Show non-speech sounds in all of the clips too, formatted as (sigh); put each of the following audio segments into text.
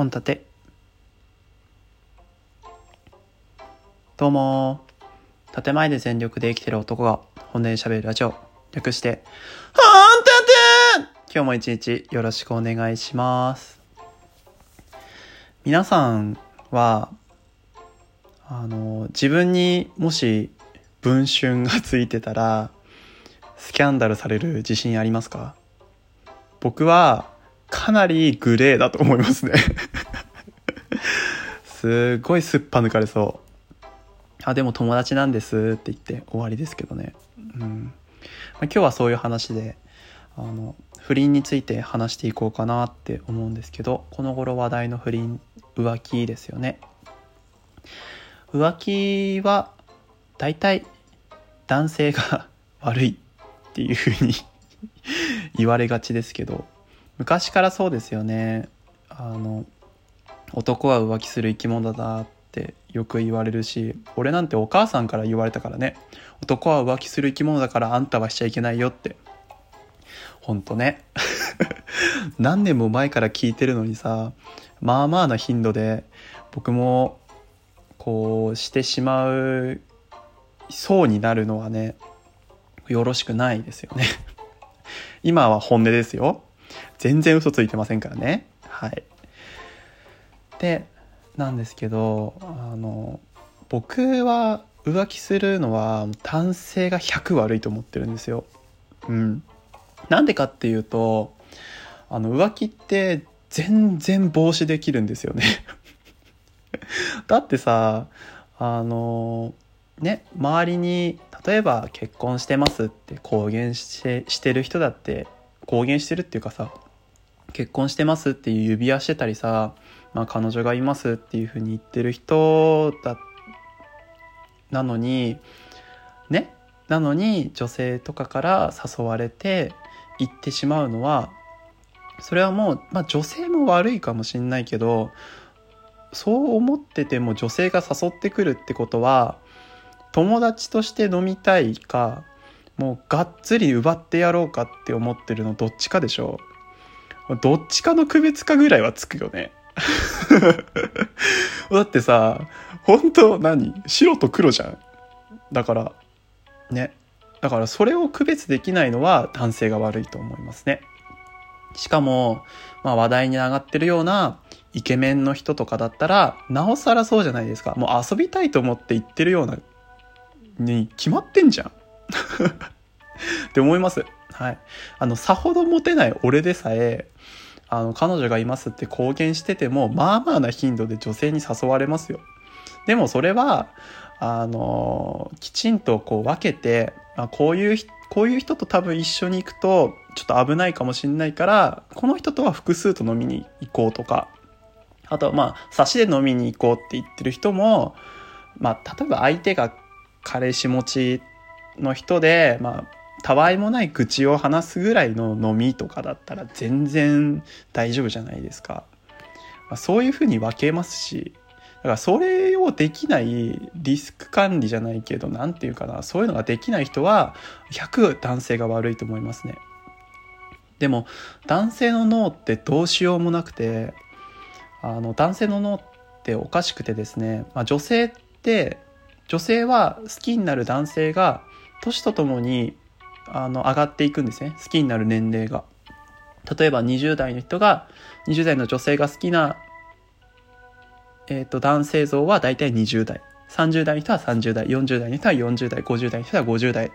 本立て。どうも建前で全力で生きてる男が本音で喋るラジオ。略して本立て。今日も一日よろしくお願いします。皆さんはあの自分にもし文春がついてたらスキャンダルされる自信ありますか？僕はかなりグレーだと思いますね。(laughs) すごいすっぱ抜かれそう。あでも友達なんですって言って終わりですけどね、うん。まあ、今日はそういう話であの不倫について話していこうかなって思うんですけどこの頃話題の不倫浮気ですよね。浮気は大体男性が悪いっていうふうに (laughs) 言われがちですけど昔からそうですよね。あの男は浮気する生き物だってよく言われるし俺なんてお母さんから言われたからね。男は浮気する生き物だからあんたはしちゃいけないよって。ほんとね。(laughs) 何年も前から聞いてるのにさまあまあな頻度で僕もこうしてしまうそうになるのはねよろしくないですよね。今は本音ですよ。全然嘘ついてませんからね。はい。でなんですけどあの僕は浮気するのは男性が100悪いと思ってるんですよ。うん。なんでかっていうとあの浮気って全然防止できるんですよね。(laughs) だってさあのね周りに例えば結婚してますって公言してしてる人だって公言してるっていうかさ結婚してますっていう指輪してたりさ、まあ、彼女がいますっていうふうに言ってる人だなのにねなのに女性とかから誘われて行ってしまうのはそれはもう、まあ、女性も悪いかもしんないけどそう思ってても女性が誘ってくるってことは友達として飲みたいかもうがっつり奪ってやろうかって思ってるのどっちかでしょう。どっちかの区別化ぐらいはつくよね。(laughs) だってさ本当何？白と黒じゃん。だからね。だからそれを区別できないのは男性が悪いと思いますね。しかも、まあ、話題に上がってるようなイケメンの人とかだったらなおさらそうじゃないですか。もう遊びたいと思って言ってるようなに決まってんじゃん。(laughs) って思います。はい。あのさほどモテない俺でさえあの彼女がいますって公言しててもまあまあな頻度で女性に誘われますよ。でもそれはあのきちんとこう分けて、あ、こういうこういう人と多分一緒に行くとちょっと危ないかもしんないからこの人とは複数と飲みに行こうとか。あとはまあ差しで飲みに行こうって言ってる人もまあ例えば相手が彼氏持ちの人でまあたわいもない愚痴を話すぐらいの飲みとかだったら全然大丈夫じゃないですか。まあ、そういうふうに分けますし、だからそれをできないリスク管理じゃないけど、何て言うかな、そういうのができない人は100男性が悪いと思いますね。でも男性の脳ってどうしようもなくて、あの男性の脳っておかしくてですね、まあ、女性って女性は好きになる男性が年とともにあの上がっていくんですね。好きになる年齢が。例えば20代の人が20代の女性が好きな、えーと、男性像は大体20代。30代の人は30代。40代の人は40代。50代の人は50代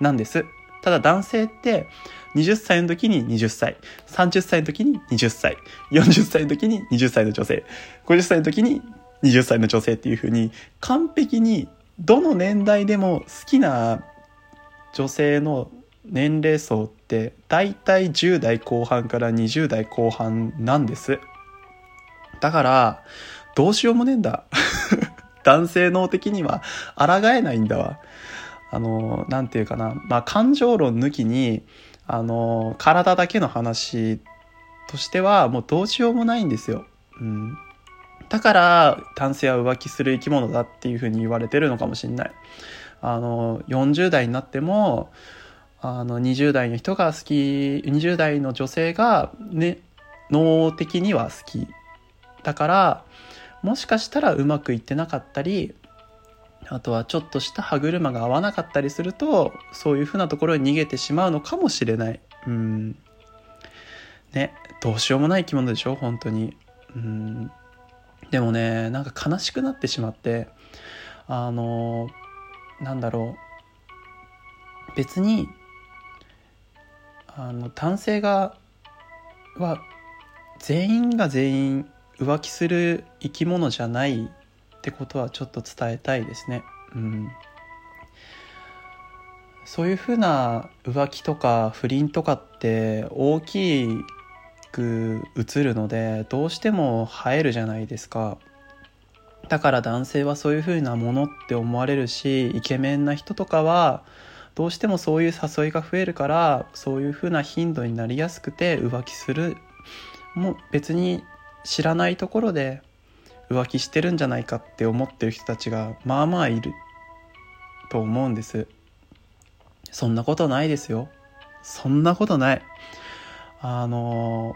なんです。ただ男性って20歳の時に20歳。30歳の時に20歳。40歳の時に20歳の女性。50歳の時に20歳の女性っていう風に完璧にどの年代でも好きな女性の年齢層って大体10代後半から20代後半なんです。だからどうしようもねえんだ。(laughs) 男性脳的には抗えないんだわ。あの何て言うかな。まあ感情論抜きにあの体だけの話としてはもうどうしようもないんですよ、うん、だから男性は浮気する生き物だっていうふうに言われてるのかもしんない。あの40代になってもあの20代の人が好き20代の女性がね脳的には好きだからもしかしたらうまくいってなかったりあとはちょっとした歯車が合わなかったりするとそういうふうなところに逃げてしまうのかもしれない。うん。ねどうしようもない生き物でしょ本当に。うん。でもねなんか悲しくなってしまってあのなんだろう別にあの男性がは全員が全員浮気する生き物じゃないってことはちょっと伝えたいですね。うん、そういうふうな浮気とか不倫とかって大きく映るのでどうしても映えるじゃないですか。だから男性はそういうふうなものって思われるしイケメンな人とかはどうしてもそういう誘いが増えるからそういうふうな頻度になりやすくて浮気する。もう別に知らないところで浮気してるんじゃないかって思ってる人たちがまあまあいると思うんです。そんなことないですよ。そんなことない。あの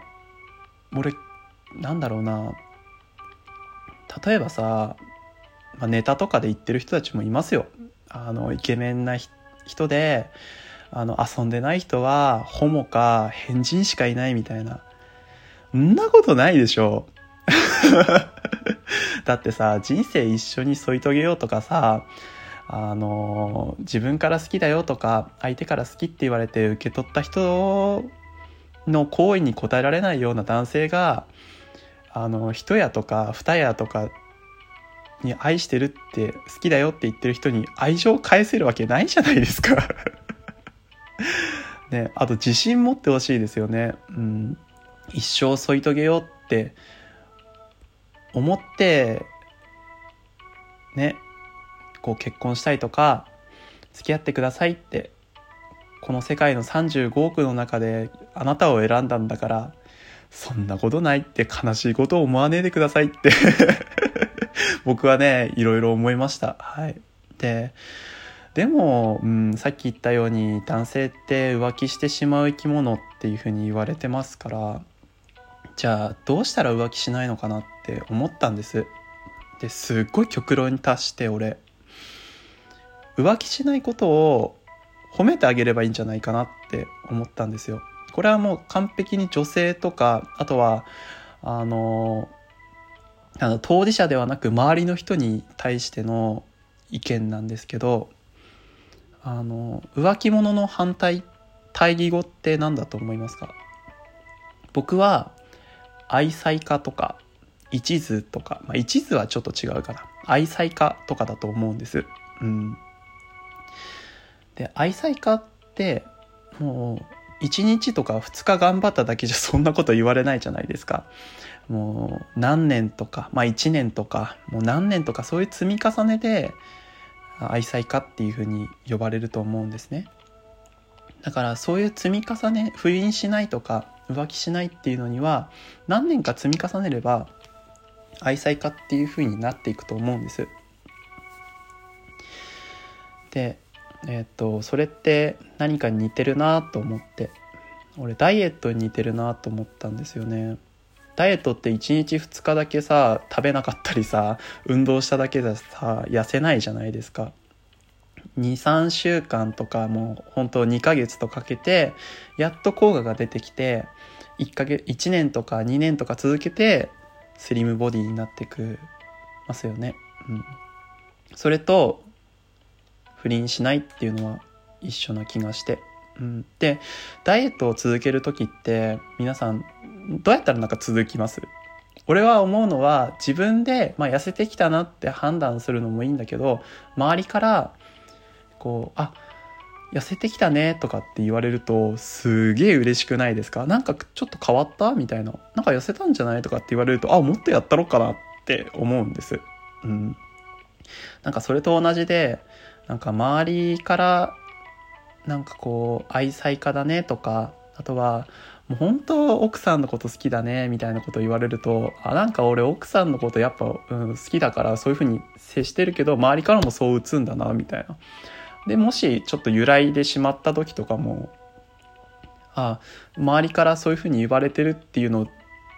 俺なんだろうな。例えばさ、まあ、ネタとかで言ってる人たちもいますよあのイケメンな人で、あの、遊んでない人は、ホモか変人しかいないみたいな。んなことないでしょ。(laughs) だってさ、人生一緒に添い遂げようとかさ、あの、自分から好きだよとか、相手から好きって言われて受け取った人の行為に応えられないような男性が、あの、一夜とか二夜とかに愛してるって好きだよって言ってる人に愛情を返せるわけないじゃないですか (laughs) ね、あと自信持ってほしいですよね。うん、一生添い遂げようって思ってねこう結婚したいとか付き合ってくださいってこの世界の35億の中であなたを選んだんだからそんなことないって悲しいことを思わねえでくださいって (laughs) 僕はね、いろいろ思いました。はい。で、でも、うん、さっき言ったように男性って浮気してしまう生き物っていうふうに言われてますからじゃあどうしたら浮気しないのかなって思ったんですですっごい極論に達して俺浮気しないことを褒めてあげればいいんじゃないかなって思ったんですよこれはもう完璧に女性とかあとはあのあの当事者ではなく周りの人に対しての意見なんですけどあの浮気者の反対対義語って何だと思いますか？僕は愛妻家とか一途とか、まあ、一途はちょっと違うかな。愛妻家とかだと思うんです。うん、で愛妻家ってもう1日とか2日頑張っただけじゃそんなこと言われないじゃないですか。もう何年とか、まあ1年とか、もう何年とかそういう積み重ねで愛妻家っていうふうに呼ばれると思うんですね。だからそういう積み重ね、不倫しないとか浮気しないっていうのには何年か積み重ねれば愛妻家っていうふうになっていくと思うんです。で、えっ、と、それって何かに似てるなと思って、俺ダイエットに似てるなと思ったんですよね。ダイエットって1日2日だけさ食べなかったりさ運動しただけでさ痩せないじゃないですか。23週間とかもう本当2ヶ月とかけてやっと効果が出てきて1ヶ月1年とか2年とか続けてスリムボディになってくますよね、うん、それと不倫しないっていうのは一緒な気がして。うん、でダイエットを続ける時って皆さんどうやったらなんか続きます？俺は思うのは自分で、まあ、痩せてきたなって判断するのもいいんだけど周りからこうあ痩せてきたねとかって言われるとすげえ嬉しくないですか？なんかちょっと変わったみたいな。なんか痩せたんじゃないとかって言われるとあもっとやったろかなって思うんです。うん。なんかそれと同じでなんか周りからなんかこう愛妻家だねとかあとはもう本当奥さんのこと好きだねみたいなこと言われるとあなんか俺奥さんのことやっぱ、うん、好きだからそういう風に接してるけど周りからもそう打つんだなみたいな。でもしちょっと揺らいでしまった時とかもあ周りからそういう風に言われてるっていうの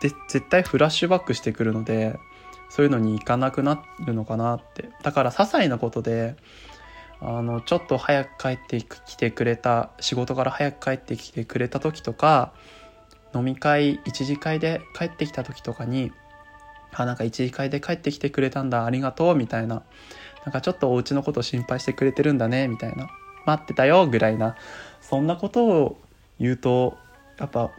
で絶対フラッシュバックしてくるのでそういうのに行かなくなるのかなってだから些細なことであのちょっと早く帰ってきてくれた仕事から早く帰ってきてくれた時とか飲み会一次会で帰ってきた時とかにあなんか一次会で帰ってきてくれたんだありがとうみたいななんかちょっとお家のこと心配してくれてるんだねみたいな待ってたよぐらいなそんなことを言うとやっぱ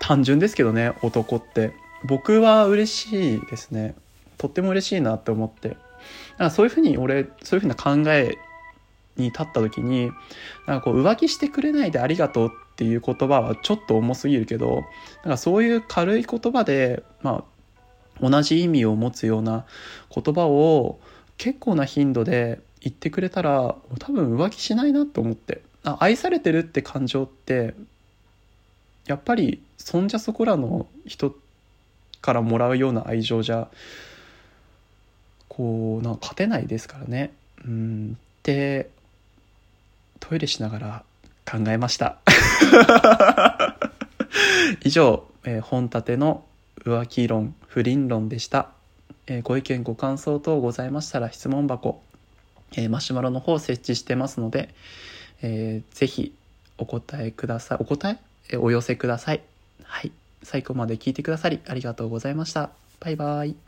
単純ですけどね男って。僕は嬉しいですね。とっても嬉しいなって思って。だかそういうふうに俺そういうふうな考えに立った時になんかこう浮気してくれないでありがとうっていう言葉はちょっと重すぎるけどなんかそういう軽い言葉でまあ同じ意味を持つような言葉を結構な頻度で言ってくれたら多分浮気しないなと思ってあ愛されてるって感情ってやっぱりそんじゃそこらの人からもらうような愛情じゃこうなんか勝てないですからね。うんってトイレしながら考えました。(laughs) 以上、えー、本立ての浮気論不倫論でした、えー、ご意見ご感想等ございましたら質問箱、えー、マシュマロの方設置してますので、えー、ぜひお答えください。お答え？えお寄せください。はい。最後まで聞いてくださりありがとうございました。バイバイ。